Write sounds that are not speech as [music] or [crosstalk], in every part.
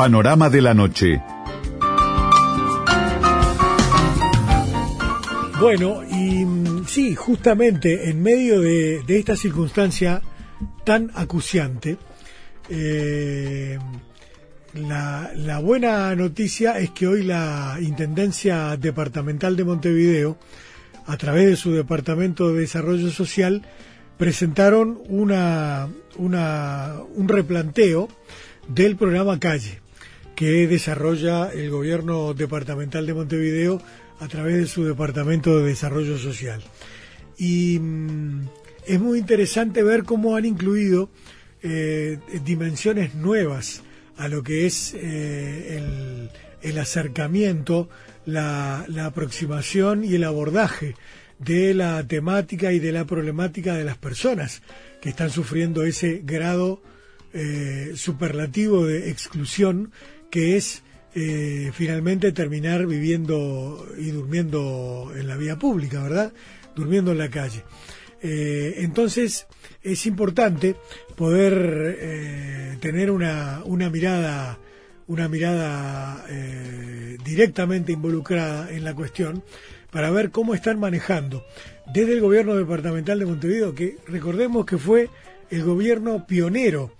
Panorama de la Noche. Bueno, y mm, sí, justamente en medio de, esta circunstancia tan acuciante, eh, la, buena noticia es que hoy la Intendencia Departamental de Montevideo, a través de su Departamento de Desarrollo Social, presentaron una, un replanteo del programa Calle que desarrolla el gobierno departamental de Montevideo a través de su Departamento de Desarrollo Social. Y mm, es muy interesante ver cómo han incluido eh, dimensiones nuevas a lo que es eh, el, acercamiento, la, aproximación y el abordaje de la temática y de la problemática de las personas que están sufriendo ese grado eh, superlativo de exclusión que es eh, finalmente terminar viviendo y durmiendo en la vía pública, ¿verdad? Durmiendo en la calle. Eh, entonces es importante poder eh, tener una, una mirada una mirada directamente involucrada en la cuestión para ver cómo están manejando desde el gobierno departamental de Montevideo, que recordemos que fue el gobierno pionero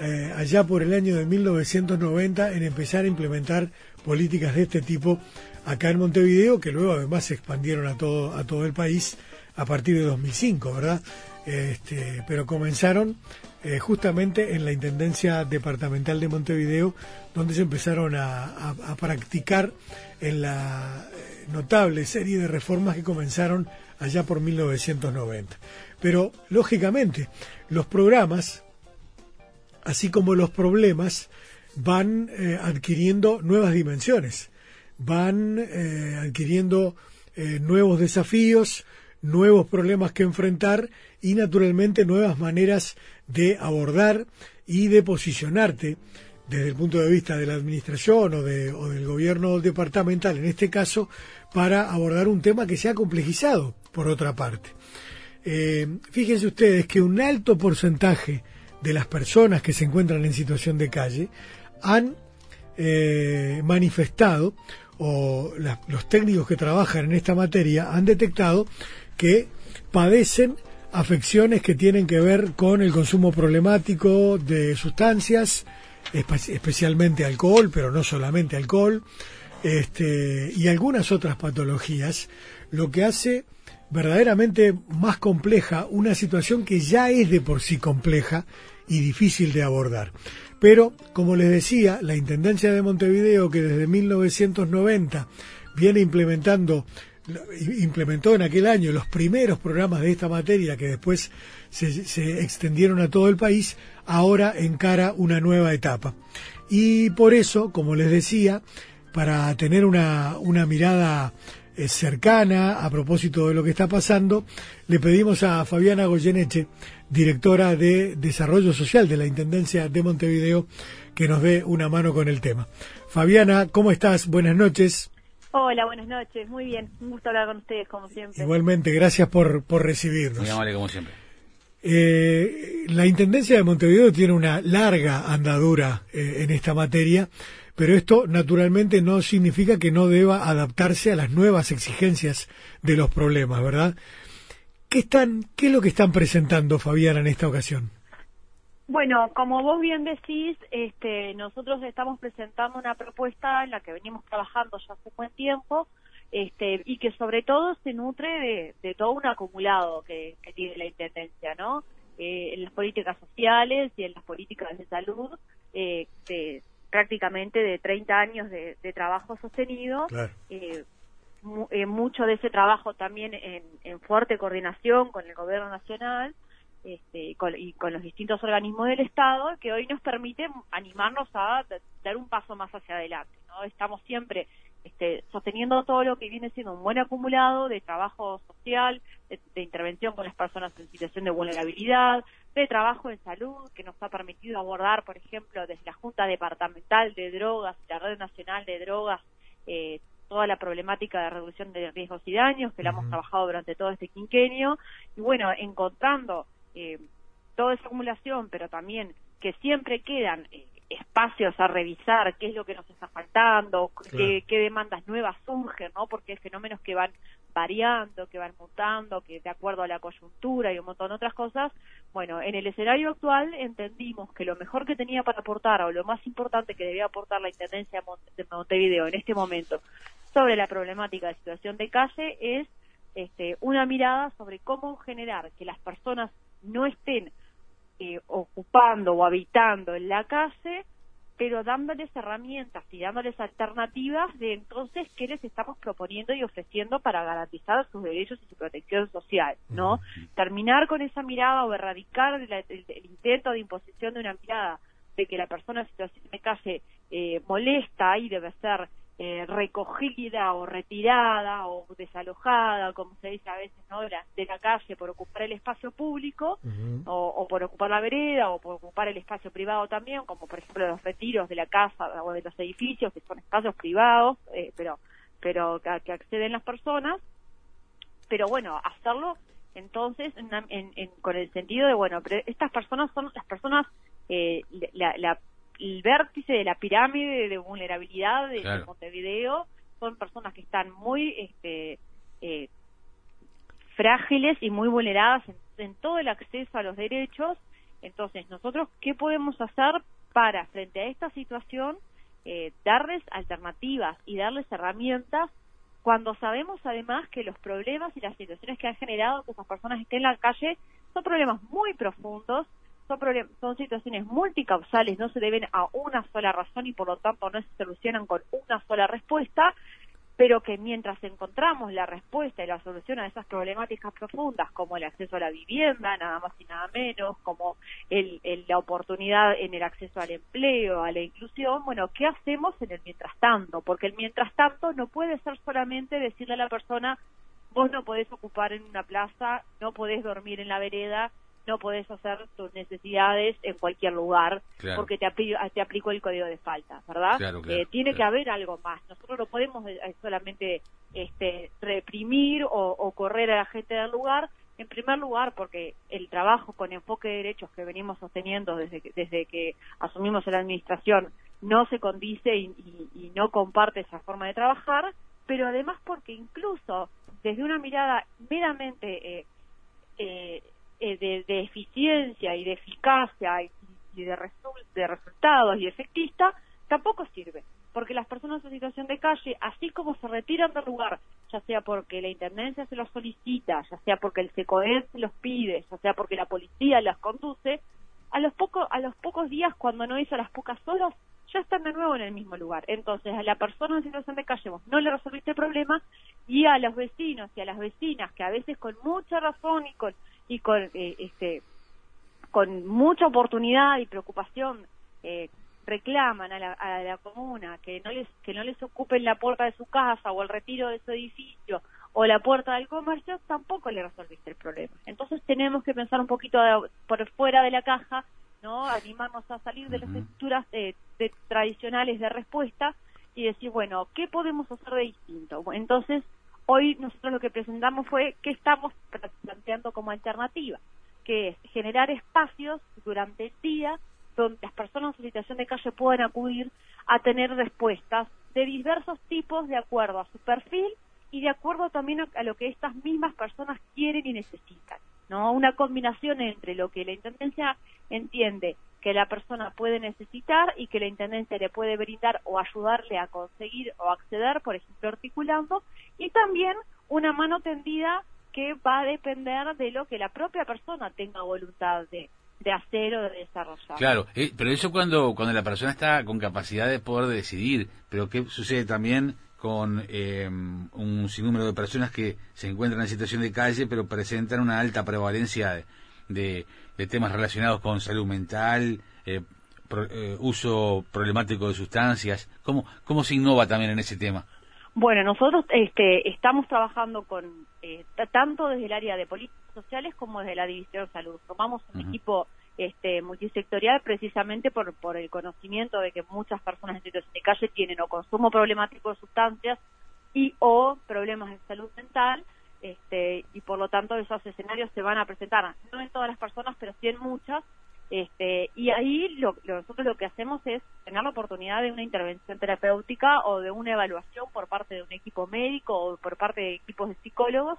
eh, allá por el año de 1990 en empezar a implementar políticas de este tipo acá en Montevideo, que luego además se expandieron a todo, a todo el país a partir de 2005, ¿verdad? Este, pero comenzaron eh, justamente en la Intendencia Departamental de Montevideo, donde se empezaron a, practicar en la eh, notable serie de reformas que comenzaron allá por 1990. Pero, lógicamente, los programas así como los problemas van eh, adquiriendo nuevas dimensiones, van eh, adquiriendo eh, nuevos desafíos, nuevos problemas que enfrentar y naturalmente nuevas maneras de abordar y de posicionarte desde el punto de vista de la administración o, de, o del gobierno departamental, en este caso, para abordar un tema que se ha complejizado, por otra parte. fíjense ustedes que un alto porcentaje de las personas que se encuentran en situación de calle han eh, manifestado o los técnicos que trabajan en esta materia han detectado que padecen afecciones que tienen que ver con el consumo problemático de sustancias, especialmente alcohol, pero no solamente alcohol, este, y algunas otras patologías, lo que hace verdaderamente más compleja una situación que ya es de por sí compleja y difícil de abordar. Pero, como les decía, la Intendencia de Montevideo, que desde 1990 viene implementando, implementó en aquel año los primeros programas de esta materia que después se, extendieron a todo el país, ahora encara una nueva etapa. Y por eso, como les decía, para tener una, una mirada cercana a propósito de lo que está pasando, le pedimos a Fabiana Goyeneche, directora de Desarrollo Social de la Intendencia de Montevideo, que nos dé una mano con el tema. Fabiana, ¿cómo estás? Buenas noches. Hola, buenas noches. Muy bien. Un gusto hablar con ustedes, como siempre. Igualmente, gracias por, por recibirnos. Muy amable, como siempre. Eh, la Intendencia de Montevideo tiene una larga andadura eh, en esta materia pero esto naturalmente no significa que no deba adaptarse a las nuevas exigencias de los problemas, ¿verdad? ¿Qué, están, qué es lo que están presentando, Fabiana, en esta ocasión? Bueno, como vos bien decís, este, nosotros estamos presentando una propuesta en la que venimos trabajando ya hace buen tiempo este, y que sobre todo se nutre de, todo un acumulado que, tiene la Intendencia, ¿no? Eh, en las políticas sociales y en las políticas de salud, eh, prácticamente de 30 años de, trabajo sostenido. Eh, eh, mucho de ese trabajo también en, fuerte coordinación con el gobierno nacional este, y con los distintos organismos del Estado, que hoy nos permite animarnos a dar un paso más hacia adelante. ¿no? Estamos siempre este, sosteniendo todo lo que viene siendo un buen acumulado de trabajo social, de, intervención con las personas en situación de vulnerabilidad, de trabajo en salud, que nos ha permitido abordar, por ejemplo, desde la Junta Departamental de Drogas la Red Nacional de Drogas, eh, toda la problemática de reducción de riesgos y daños, que la hemos trabajado durante todo este quinquenio, y bueno, encontrando eh, toda esa acumulación, pero también que siempre quedan eh, espacios a revisar qué es lo que nos está faltando, qué, demandas nuevas surgen, ¿no? Porque hay fenómenos que van variando, que van mutando, que de acuerdo a la coyuntura y un montón de otras cosas, bueno, en el escenario actual entendimos que lo mejor que tenía para aportar o lo más importante que debía aportar la Intendencia de Montevideo en este momento sobre la problemática de situación de calle es este, una mirada sobre cómo generar que las personas no estén eh, ocupando o habitando en la calle, pero dándoles herramientas y dándoles alternativas de entonces qué les estamos proponiendo y ofreciendo para garantizar sus derechos y su protección social, ¿no? Terminar con esa mirada o erradicar el, intento de imposición de una mirada de que la persona en situación de calle eh, molesta y debe ser eh, recogida o retirada o desalojada, como se dice a veces, ¿no? de, la, calle por ocupar el espacio público o, por ocupar la vereda o por ocupar el espacio privado también, como por ejemplo los retiros de la casa o de los edificios, que son espacios privados, eh, pero pero que, que, acceden las personas. Pero bueno, hacerlo entonces con el sentido de, bueno, pero estas personas son las personas, eh, la, la el vértice de la pirámide de vulnerabilidad de, Montevideo son personas que están muy este, eh, frágiles y muy vulneradas en, todo el acceso a los derechos. Entonces, nosotros, ¿qué podemos hacer para, frente a esta situación, eh, darles alternativas y darles herramientas cuando sabemos además que los problemas y las situaciones que han generado que esas personas estén en la calle son problemas muy profundos son, situaciones multicausales, no se deben a una sola razón y por lo tanto no se solucionan con una sola respuesta, pero que mientras encontramos la respuesta y la solución a esas problemáticas profundas, como el acceso a la vivienda, nada más y nada menos, como el, la oportunidad en el acceso al empleo, a la inclusión, bueno, ¿qué hacemos en el mientras tanto? Porque el mientras tanto no puede ser solamente decirle a la persona, vos no podés ocupar en una plaza, no podés dormir en la vereda, no podés hacer tus necesidades en cualquier lugar porque te, te aplicó el código de falta, ¿verdad? Eh, tiene que haber algo más. Nosotros no podemos eh, solamente este, reprimir o, correr a la gente del lugar. En primer lugar, porque el trabajo con enfoque de derechos que venimos sosteniendo desde que, desde que asumimos la administración no se condice y, no comparte esa forma de trabajar, pero además porque incluso desde una mirada meramente eh, eh, eh, de, eficiencia y de eficacia y, de, de resultados y efectista, tampoco sirve. Porque las personas en situación de calle, así como se retiran del lugar, ya sea porque la Intendencia se los solicita, ya sea porque el SECOED se los pide, ya sea porque la policía las conduce, a los, pocos a los pocos días, cuando no hizo las pocas horas, ya están de nuevo en el mismo lugar. Entonces, a la persona en situación de calle no le resolviste el problema y a los vecinos y a las vecinas que a veces con mucha razón y con y con eh, este con mucha oportunidad y preocupación eh, reclaman a la, a la comuna que no les que no les ocupen la puerta de su casa o el retiro de su edificio o la puerta del comercio tampoco le resolviste el problema. Entonces tenemos que pensar un poquito por fuera de la caja no animarnos a salir de las estructuras eh, tradicionales de respuesta y decir bueno qué podemos hacer de distinto entonces Hoy nosotros lo que presentamos fue qué estamos planteando como alternativa, que es generar espacios durante el día donde las personas en situación de calle puedan acudir a tener respuestas de diversos tipos de acuerdo a su perfil y de acuerdo también a, lo que estas mismas personas quieren y necesitan. ¿no? Una combinación entre lo que la Intendencia entiende que la persona puede necesitar y que la Intendencia le puede brindar o ayudarle a conseguir o acceder, por ejemplo, articulando, y también una mano tendida que va a depender de lo que la propia persona tenga voluntad de, de hacer o de desarrollar. Claro, eh, pero eso cuando, cuando la persona está con capacidad de poder decidir, pero ¿qué sucede también con eh, un sinnúmero de personas que se encuentran en situación de calle pero presentan una alta prevalencia de, de temas relacionados con salud mental, eh, eh, uso problemático de sustancias. ¿Cómo, ¿Cómo se innova también en ese tema? Bueno, nosotros este, estamos trabajando con eh, tanto desde el área de políticas sociales como desde la División de Salud. Tomamos un equipo este, multisectorial precisamente por, por el conocimiento de que muchas personas en situación de calle tienen o consumo problemático de sustancias y o problemas de salud mental este, y por lo tanto esos escenarios se van a presentar, no en todas las personas, pero sí en muchas, Este, y ahí lo, nosotros lo que hacemos es tener la oportunidad de una intervención terapéutica o de una evaluación por parte de un equipo médico o por parte de equipos de psicólogos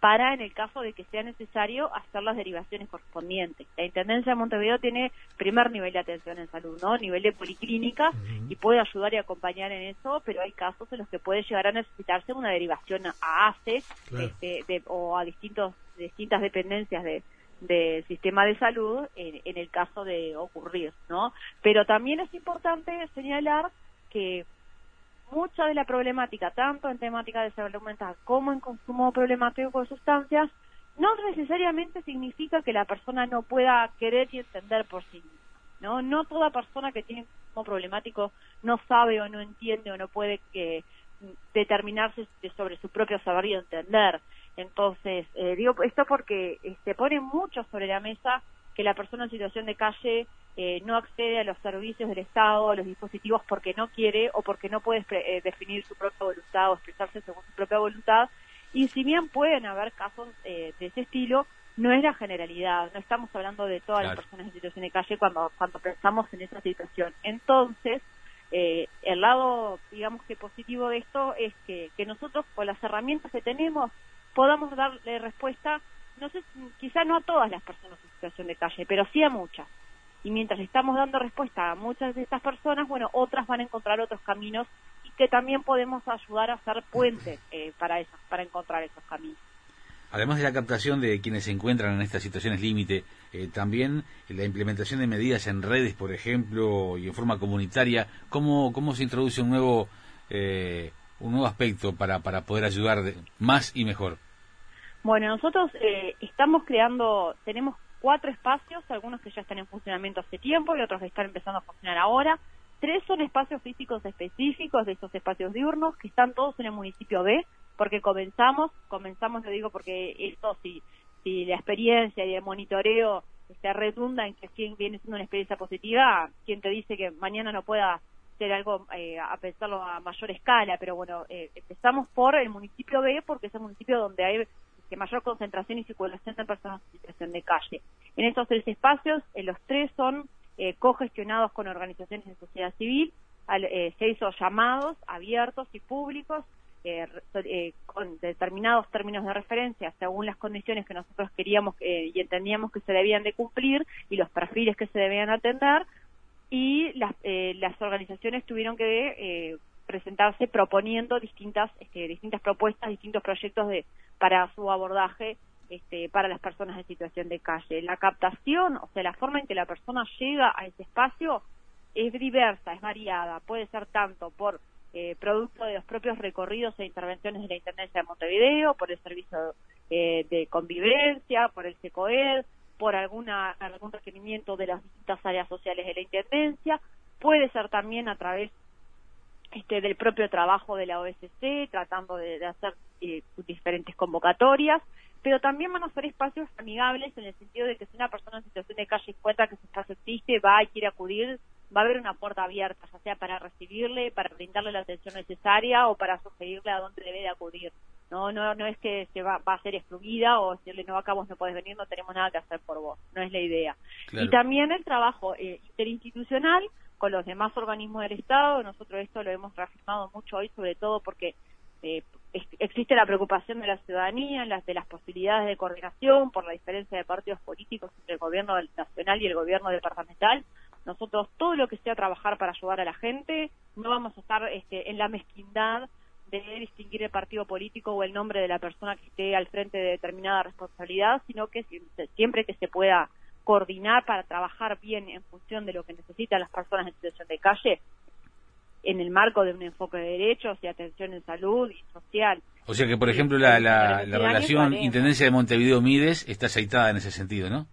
para, en el caso de que sea necesario, hacer las derivaciones correspondientes. La Intendencia de Montevideo tiene primer nivel de atención en salud, ¿no? Nivel de policlínica y puede ayudar y acompañar en eso, pero hay casos en los que puede llegar a necesitarse una derivación a ACE este, o a distintos distintas dependencias de, del sistema de salud en, en, el caso de ocurrir, ¿no? Pero también es importante señalar que mucha de la problemática, tanto en temática de salud mental como en consumo problemático de sustancias, no necesariamente significa que la persona no pueda querer y entender por sí misma, ¿no? No toda persona que tiene consumo problemático no sabe o no entiende o no puede que determinarse sobre su propio saber y entender. Entonces, eh, digo esto porque se este, pone mucho sobre la mesa que la persona en situación de calle eh, no accede a los servicios del Estado, a los dispositivos porque no quiere o porque no puede eh, definir su propia voluntad o expresarse según su propia voluntad. Y si bien pueden haber casos de ese estilo, no es la generalidad. No estamos hablando de todas las personas en situación de calle cuando, cuando pensamos en esa situación. Entonces, el lado, digamos que positivo de esto es que, que nosotros con las herramientas que tenemos podamos darle respuesta, no sé, quizá no a todas las personas en situación de calle, pero sí a muchas. Y mientras estamos dando respuesta a muchas de estas personas, bueno, otras van a encontrar otros caminos y que también podemos ayudar a hacer puentes eh, para esas, para encontrar esos caminos. Además de la captación de quienes se encuentran en estas situaciones límite, eh, también la implementación de medidas en redes, por ejemplo, y en forma comunitaria, ¿cómo, cómo se introduce un nuevo, eh, un nuevo aspecto para, para poder ayudar más y mejor? Bueno, nosotros eh, estamos creando, tenemos cuatro espacios, algunos que ya están en funcionamiento hace tiempo y otros que están empezando a funcionar ahora. Tres son espacios físicos específicos de esos espacios diurnos que están todos en el municipio B, porque comenzamos, comenzamos lo digo porque esto si, si la experiencia y el monitoreo se redunda en que viene siendo una experiencia positiva, quien te dice que mañana no pueda ser algo eh, a pensarlo a mayor escala, pero bueno, eh, empezamos por el municipio B porque es el municipio donde hay que mayor concentración y circulación de personas en situación de calle. En estos tres espacios, eh, los tres son eh, cogestionados con organizaciones de sociedad civil, eh, se hizo llamados abiertos y públicos con determinados términos de referencia según las condiciones que nosotros queríamos y entendíamos que se debían de cumplir y los perfiles que se debían atender y las, las organizaciones tuvieron que presentarse proponiendo distintas este, distintas propuestas, distintos proyectos de para su abordaje este, para las personas en situación de calle. La captación, o sea, la forma en que la persona llega a ese espacio es diversa, es variada. Puede ser tanto por eh, producto de los propios recorridos e intervenciones de la Intendencia de Montevideo, por el servicio eh, de convivencia, por el SECOED, por alguna, algún requerimiento de las distintas áreas sociales de la Intendencia. Puede ser también a través este, del propio trabajo de la OSC, tratando de, hacer eh, diferentes convocatorias, pero también van a ser espacios amigables en el sentido de que si una persona en situación de calle encuentra que su espacio existe, va y quiere acudir, va a haber una puerta abierta, ya sea para recibirle, para brindarle la atención necesaria o para sugerirle a dónde debe de acudir. No, no, no es que se va, va a ser excluida o decirle no acá vos no podés venir, no tenemos nada que hacer por vos, no es la idea. Y también el trabajo eh, interinstitucional con los demás organismos del Estado. Nosotros esto lo hemos reafirmado mucho hoy, sobre todo porque eh, existe la preocupación de la ciudadanía, las, de las posibilidades de coordinación por la diferencia de partidos políticos entre el gobierno nacional y el gobierno departamental. Nosotros todo lo que sea trabajar para ayudar a la gente, no vamos a estar este, en la mezquindad de distinguir el partido político o el nombre de la persona que esté al frente de determinada responsabilidad, sino que siempre que se pueda coordinar para trabajar bien en función de lo que necesitan las personas en situación de calle en el marco de un enfoque de derechos y atención en salud y social. O sea que, por ejemplo, la, la, relación Intendencia de Montevideo-Mides está aceitada en ese sentido, ¿no?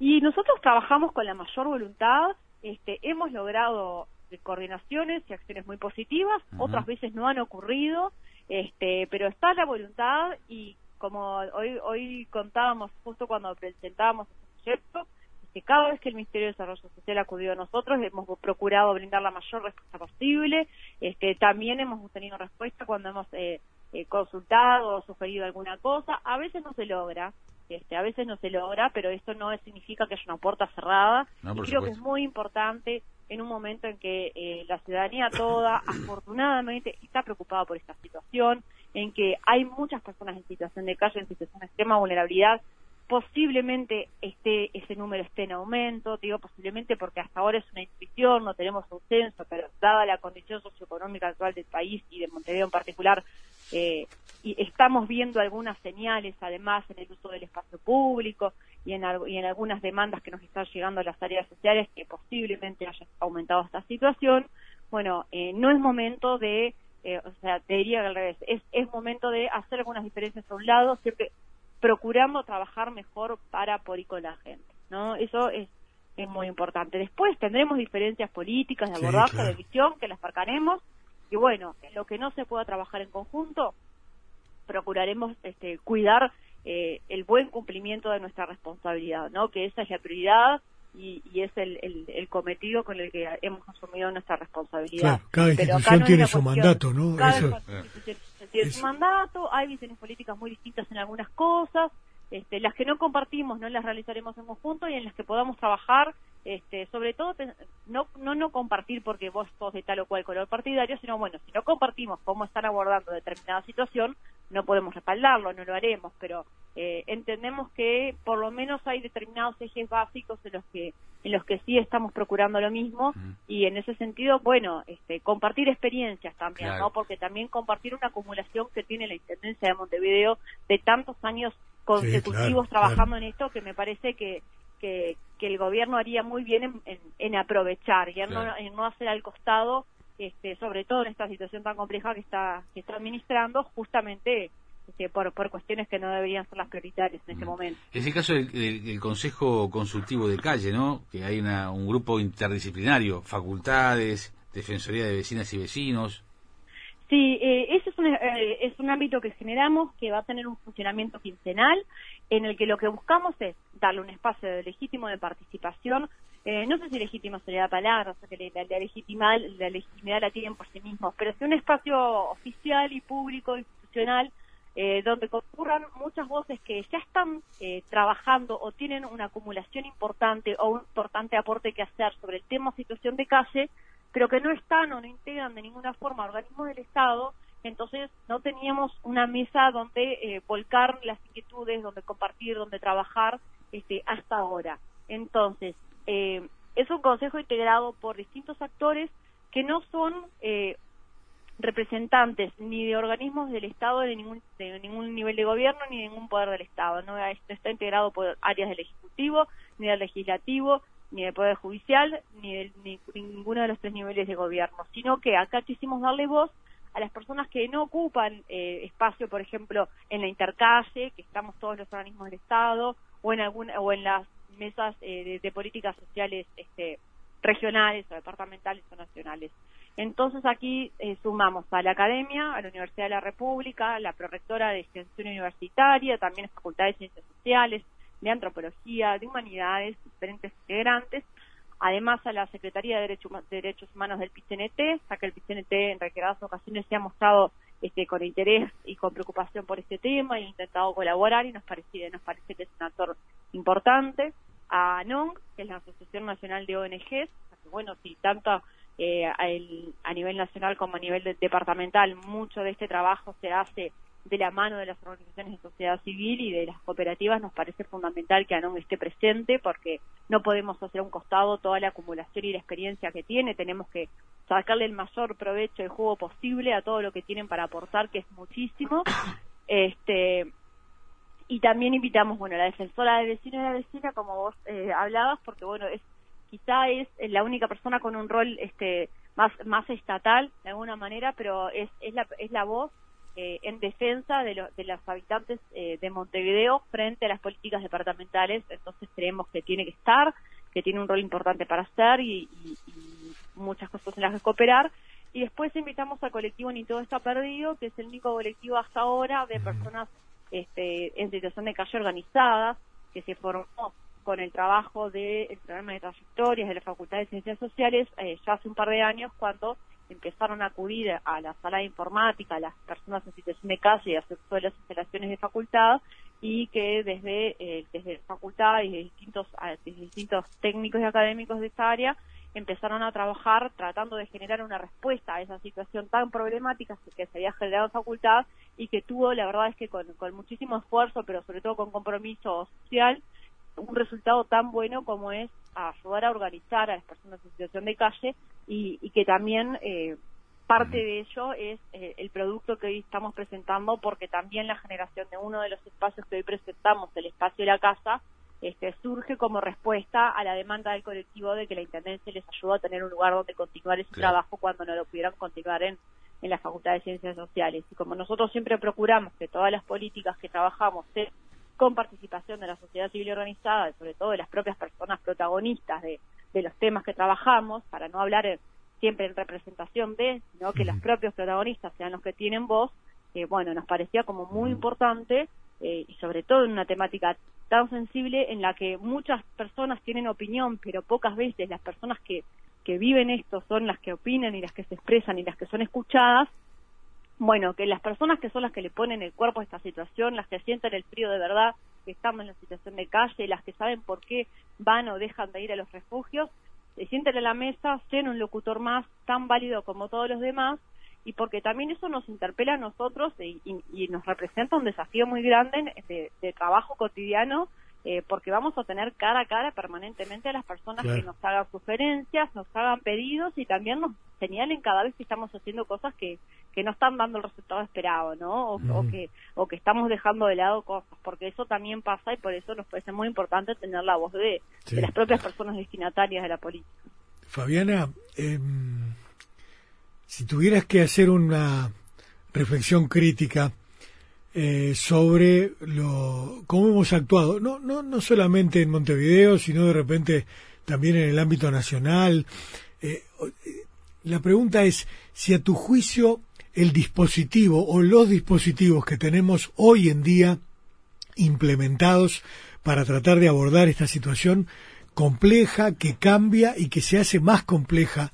Y nosotros trabajamos con la mayor voluntad, este, hemos logrado coordinaciones y acciones muy positivas, otras veces no han ocurrido, este, pero está la voluntad y como hoy, hoy contábamos justo cuando presentábamos ¿cierto? que cada vez que el Ministerio de Desarrollo Social acudió a nosotros hemos procurado brindar la mayor respuesta posible. Este, también hemos tenido respuesta cuando hemos eh, eh, consultado o sugerido alguna cosa. A veces no se logra, Este, a veces no se logra, pero esto no significa que haya una puerta cerrada. y creo que es muy importante en un momento en que eh, la ciudadanía toda, [coughs] afortunadamente, está preocupada por esta situación, en que hay muchas personas en situación de calle, en situación de extrema vulnerabilidad, posiblemente esté ese número esté en aumento, digo posiblemente porque hasta ahora es una intuición, no tenemos un censo, pero dada la condición socioeconómica actual del país y de Montevideo en particular, eh, y estamos viendo algunas señales además en el uso del espacio público y en, en algunas demandas que nos están llegando a las áreas sociales que posiblemente haya aumentado esta situación, bueno, eh, no es momento de, eh, o sea, te diría que al revés, es, es momento de hacer algunas diferencias a un lado, siempre procurando trabajar mejor para, por y con la gente, ¿no? Eso es, es muy importante. Después tendremos diferencias políticas, de abordaje, de visión, que las marcaremos, y bueno, en lo que no se pueda trabajar en conjunto, procuraremos este, cuidar eh, el buen cumplimiento de nuestra responsabilidad, ¿no? Que esa es la prioridad y, es el, el, cometido con el que hemos asumido nuestra responsabilidad. cada institución tiene su mandato, ¿no? Cada tiene su mandato, hay visiones políticas muy distintas en algunas cosas, este, las que no compartimos no las realizaremos en conjunto y en las que podamos trabajar, este, sobre todo no, no no compartir porque vos sos de tal o cual color partidario, sino bueno, si no compartimos cómo están abordando determinada situación, no podemos respaldarlo, no lo haremos, pero eh, entendemos que por lo menos hay determinados ejes básicos en los que en los que sí estamos procurando lo mismo y en ese sentido, bueno, este, compartir experiencias también, ¿no? Porque también compartir una acumulación que tiene la Intendencia de Montevideo de tantos años consecutivos trabajando en esto que me parece que, que, el gobierno haría muy bien en, aprovechar y en, no, hacer al costado, este, sobre todo en esta situación tan compleja que está, que está administrando, justamente este, por, por cuestiones que no deberían ser las prioritarias en este momento. Es el caso del, Consejo Consultivo de Calle, ¿no? Que hay una, un grupo interdisciplinario, facultades, Defensoría de Vecinas y Vecinos. Sí, eh, ese es un, eh, es un ámbito que generamos que va a tener un funcionamiento quincenal en el que lo que buscamos es darle un espacio de legítimo de participación. Eh, no sé si legítimo sería la palabra, o sea, que la, la legitimidad la tienen por sí mismos, pero es un espacio oficial y público, institucional, eh, donde concurran muchas voces que ya están eh, trabajando o tienen una acumulación importante o un importante aporte que hacer sobre el tema situación de calle, pero que no están o no integran de ninguna forma organismos del Estado, entonces no teníamos una mesa donde eh, volcar las inquietudes, donde compartir, donde trabajar este, hasta ahora. Entonces, es un consejo integrado por distintos actores que no son representantes ni de organismos del Estado de ningún, de ningún nivel de gobierno ni de ningún poder del Estado. No está integrado por áreas del Ejecutivo, ni del Legislativo, ni del Poder Judicial, ni de ninguno de los tres niveles de gobierno, sino que acá quisimos darle voz a las personas que no ocupan eh, espacio, por ejemplo, en la intercalle, que estamos todos los organismos del Estado, o en alguna, o en las mesas eh, de, políticas sociales este, regionales o departamentales o nacionales. Entonces aquí eh, sumamos a la Academia, a la Universidad de la República, la prorectora de Extensión Universitaria, también la Facultad de Ciencias Sociales, de Antropología, de Humanidades, diferentes integrantes, además a la Secretaría de Derechos, Humanos del PCNT, ya que el PCNT en reiteradas ocasiones se ha mostrado este, con interés y con preocupación por este tema y ha intentado colaborar y nos parece, nos parece que es un actor importante, a ANONG, que es la Asociación Nacional de ONGs, que bueno, si tanto eh, a, nivel nacional como a nivel departamental, mucho de este trabajo se hace de la mano de las organizaciones de sociedad civil y de las cooperativas, nos parece fundamental que ANON esté presente porque no podemos hacer a un costado toda la acumulación y la experiencia que tiene, tenemos que sacarle el mayor provecho y juego posible a todo lo que tienen para aportar, que es muchísimo. Este, y también invitamos, bueno, a la defensora de vecino y la vecina, como vos eh, hablabas, porque bueno, es quizá es la única persona con un rol este más más estatal de alguna manera pero es es la es la voz eh, en defensa de, de los habitantes eh, de Montevideo frente a las políticas departamentales. Entonces creemos que tiene que estar que tiene un rol importante para hacer y, muchas cosas en las que cooperar. Y después invitamos al colectivo Ni todo está perdido que es el único colectivo hasta ahora de personas este, en situación de calle organizada que se formó con el trabajo del programa de trayectorias de la Facultad de Ciencias Sociales eh, ya hace un par de años cuando empezaron a acudir a la sala de informática, a las personas en situación de calle y a todas las instalaciones de facultad y que desde, eh, desde facultad y de distintos, distintos técnicos y académicos de esta área empezaron a trabajar tratando de generar una respuesta a esa situación tan problemática que se había generado en facultad y que tuvo, la verdad es que con, con muchísimo esfuerzo, pero sobre todo con compromiso social, un resultado tan bueno como es ayudar a organizar a las personas en situación de calle y, y que también eh, parte de ello es eh, el producto que hoy estamos presentando porque también la generación de uno de los espacios que hoy presentamos, el espacio de la casa, este, surge como respuesta a la demanda del colectivo de que la Intendencia les ayudó a tener un lugar donde continuar ese trabajo cuando no lo pudieran continuar en, en la Facultad de Ciencias Sociales. Y como nosotros siempre procuramos que todas las políticas que trabajamos sean con participación de la sociedad civil organizada y sobre todo de las propias personas protagonistas de, los temas que trabajamos, para no hablar siempre en representación de, sino que los propios protagonistas sean los que tienen voz, eh, bueno, nos parecía como muy importante eh, y sobre todo en una temática tan sensible en la que muchas personas tienen opinión, pero pocas veces las personas que, que viven esto son las que opinan y las que se expresan y las que son escuchadas, bueno, que las personas que son las que le ponen el cuerpo a esta situación, las que sienten el frío de verdad, que estamos en la situación de calle, las que saben por qué van o dejan de ir a los refugios, se sienten en la mesa, sean un locutor más tan válido como todos los demás y porque también eso nos interpela a nosotros y, nos representa un desafío muy grande de, trabajo cotidiano eh, porque vamos a tener cara a cara permanentemente a las personas que nos hagan sugerencias, nos hagan pedidos y también nos señalen cada vez que estamos haciendo cosas que, que no están dando el resultado esperado, ¿no? O, que, o que estamos dejando de lado cosas, porque eso también pasa y por eso nos parece muy importante tener la voz de, las propias personas destinatarias de la política. Fabiana, eh, si tuvieras que hacer una reflexión crítica eh, sobre lo, cómo hemos actuado, no, no, no solamente en Montevideo, sino de repente también en el ámbito nacional. Eh, la pregunta es si a tu juicio el dispositivo o los dispositivos que tenemos hoy en día implementados para tratar de abordar esta situación compleja, que cambia y que se hace más compleja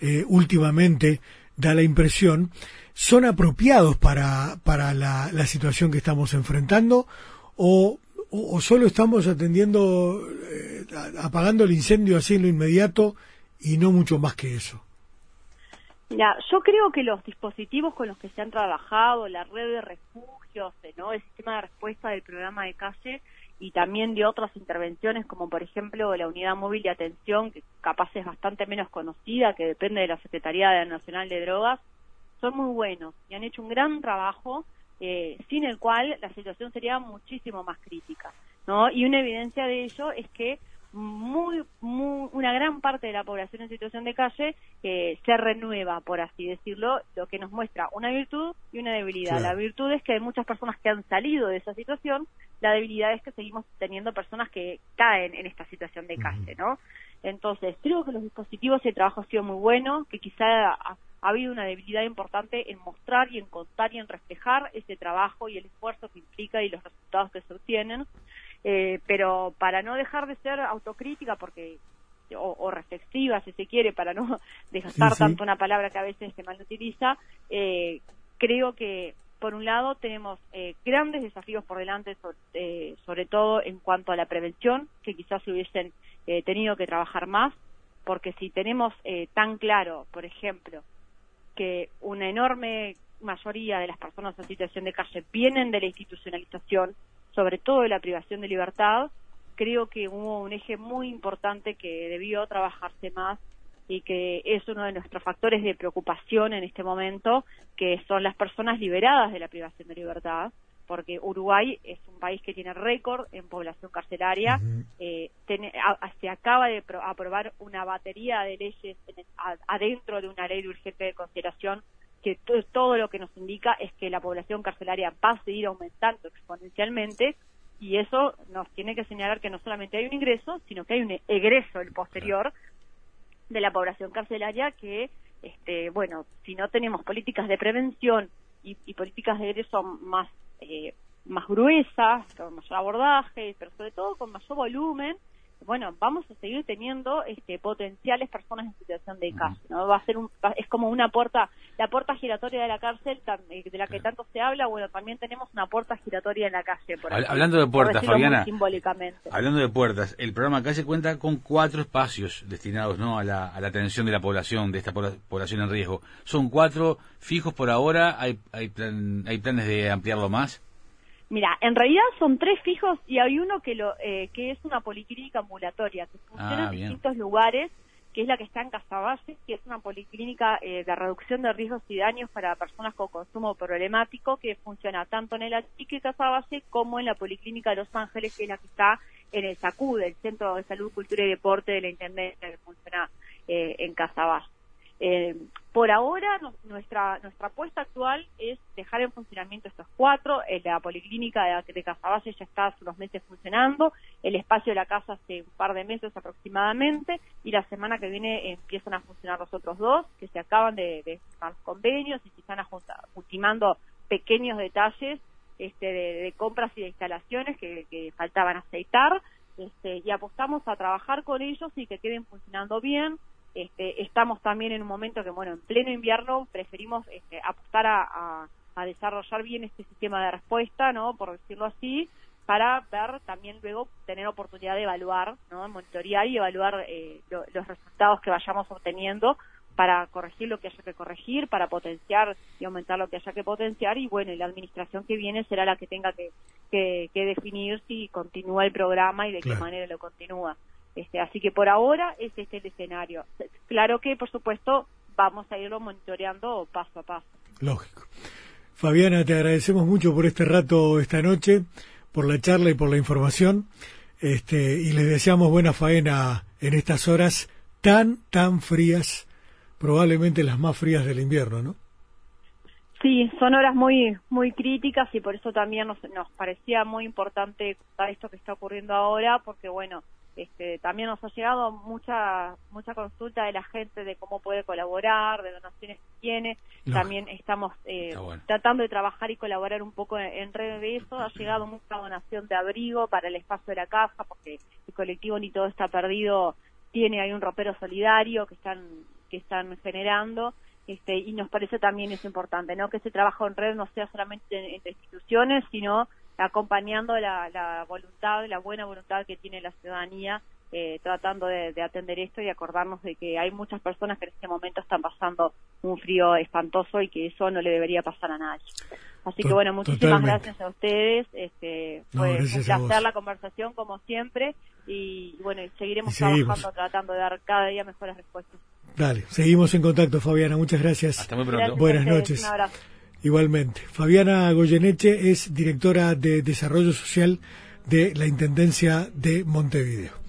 eh, últimamente da la impresión, son apropiados para, para la, situación que estamos enfrentando o, o, solo estamos atendiendo, eh, apagando el incendio así en lo inmediato y no mucho más que eso. Mira, yo creo que los dispositivos con los que se han trabajado, la red de refugios, ¿no? el sistema de respuesta del programa de calle, y también de otras intervenciones como por ejemplo la unidad móvil de atención que capaz es bastante menos conocida que depende de la Secretaría Nacional de Drogas son muy buenos y han hecho un gran trabajo eh, sin el cual la situación sería muchísimo más crítica no y una evidencia de ello es que muy, muy, una gran parte de la población en situación de calle eh, se renueva, por así decirlo, lo que nos muestra una virtud y una debilidad. La virtud es que hay muchas personas que han salido de esa situación, la debilidad es que seguimos teniendo personas que caen en esta situación de calle, ¿no? Entonces, creo que los dispositivos y el trabajo ha sido muy bueno, que quizá ha, ha habido una debilidad importante en mostrar y en contar y en reflejar ese trabajo y el esfuerzo que implica y los resultados que se obtienen. Eh, pero para no dejar de ser autocrítica, porque o, reflexiva, si se quiere, para no [laughs] dejar tanto una palabra que a veces se mal utiliza, eh, creo que por un lado tenemos eh, grandes desafíos por delante, sobre, sobre, todo en cuanto a la prevención, que quizás se hubiesen tenido que trabajar más, porque si tenemos tan claro, por ejemplo, que una enorme mayoría de las personas en situación de calle vienen de la institucionalización, sobre todo de la privación de libertad, creo que hubo un eje muy importante que debió trabajarse más y que es uno de nuestros factores de preocupación en este momento, que son las personas liberadas de la privación de libertad, porque Uruguay es un país que tiene récord en población carcelaria, eh, se acaba de aprobar una batería de leyes adentro de una ley de urgente de consideración que todo lo que nos indica es que la población carcelaria va a seguir aumentando exponencialmente y eso nos tiene que señalar que no solamente hay un ingreso, sino que hay un egreso el posterior de la población carcelaria que, este, bueno, si no tenemos políticas de prevención y, políticas de egreso más eh, más gruesas, con mayor abordaje, pero sobre todo con mayor volumen, bueno, vamos a seguir teniendo este, potenciales personas en situación de calle, ¿no? Va a ser un, es como una puerta, la puerta giratoria de la cárcel eh, de la que tanto se habla, bueno, también tenemos una puerta giratoria en la calle. Por hablando de puertas, Fabiana, simbólicamente. hablando de puertas, el programa Calle cuenta con cuatro espacios destinados, ¿no? A la, a la atención de la población, de esta población en riesgo. Son cuatro fijos por ahora, hay, hay, hay planes de ampliarlo más. Mira, en realidad son tres fijos y hay uno que lo eh, que es una policlínica ambulatoria que funciona ah, en distintos lugares, que es la que está en Casaballe, que es una policlínica eh, de reducción de riesgos y daños para personas con consumo problemático, que funciona tanto en el Achique Casaballe como en la policlínica de Los Ángeles, que es la que está en el SACUD, el Centro de Salud, Cultura y Deporte de la Intendencia, que funciona eh, en Casaballe. Eh, por ahora, nuestra nuestra apuesta actual es dejar en funcionamiento estos cuatro. la policlínica de, de Casaballe ya está hace unos meses funcionando. El espacio de la casa hace un par de meses aproximadamente. Y la semana que viene empiezan a funcionar los otros dos, que se acaban de, de los convenios y se están ultimando pequeños detalles este, de, compras y de instalaciones que, que faltaban aceitar. Este, y apostamos a trabajar con ellos y que queden funcionando bien este, estamos también en un momento que, bueno, en pleno invierno preferimos este, apostar a, desarrollar bien este sistema de respuesta, ¿no? Por decirlo así, para ver también luego tener oportunidad de evaluar, ¿no? Monitorear y evaluar eh, los resultados que vayamos obteniendo para corregir lo que haya que corregir, para potenciar y aumentar lo que haya que potenciar y bueno, la administración que viene será la que tenga que, definir si continúa el programa y de qué manera lo continúa. Este, así que por ahora es este el escenario. Claro que, por supuesto, vamos a irlo monitoreando paso a paso. Lógico. Fabiana, te agradecemos mucho por este rato esta noche, por la charla y por la información. Este, y les deseamos buena faena en estas horas tan, tan frías, probablemente las más frías del invierno, ¿no? Sí, son horas muy muy críticas y por eso también nos, nos parecía muy importante esto que está ocurriendo ahora, porque bueno, este, también nos ha llegado mucha mucha consulta de la gente de cómo puede colaborar, de donaciones que tiene. También estamos eh, tratando de trabajar y colaborar un poco en, red de eso. Ha llegado mucha donación de abrigo para el espacio de la casa, porque el colectivo Ni Todo Está Perdido tiene ahí un ropero solidario que están que están generando. Este, y nos parece también es importante, ¿no? Que ese trabajo en red no sea solamente entre instituciones, sino acompañando la, la voluntad, la buena voluntad que tiene la ciudadanía eh, tratando de, atender esto y acordarnos de que hay muchas personas que en este momento están pasando un frío espantoso y que eso no le debería pasar a nadie. Así que bueno, muchísimas gracias a ustedes. Este, fue un placer la conversación como siempre y bueno, seguiremos trabajando tratando de dar cada día mejores respuestas. Dale, seguimos en contacto, Fabiana. Muchas gracias. Hasta muy pronto. Buenas noches. Un abrazo. Igualmente. Fabiana Goyeneche es directora de Desarrollo Social de la Intendencia de Montevideo.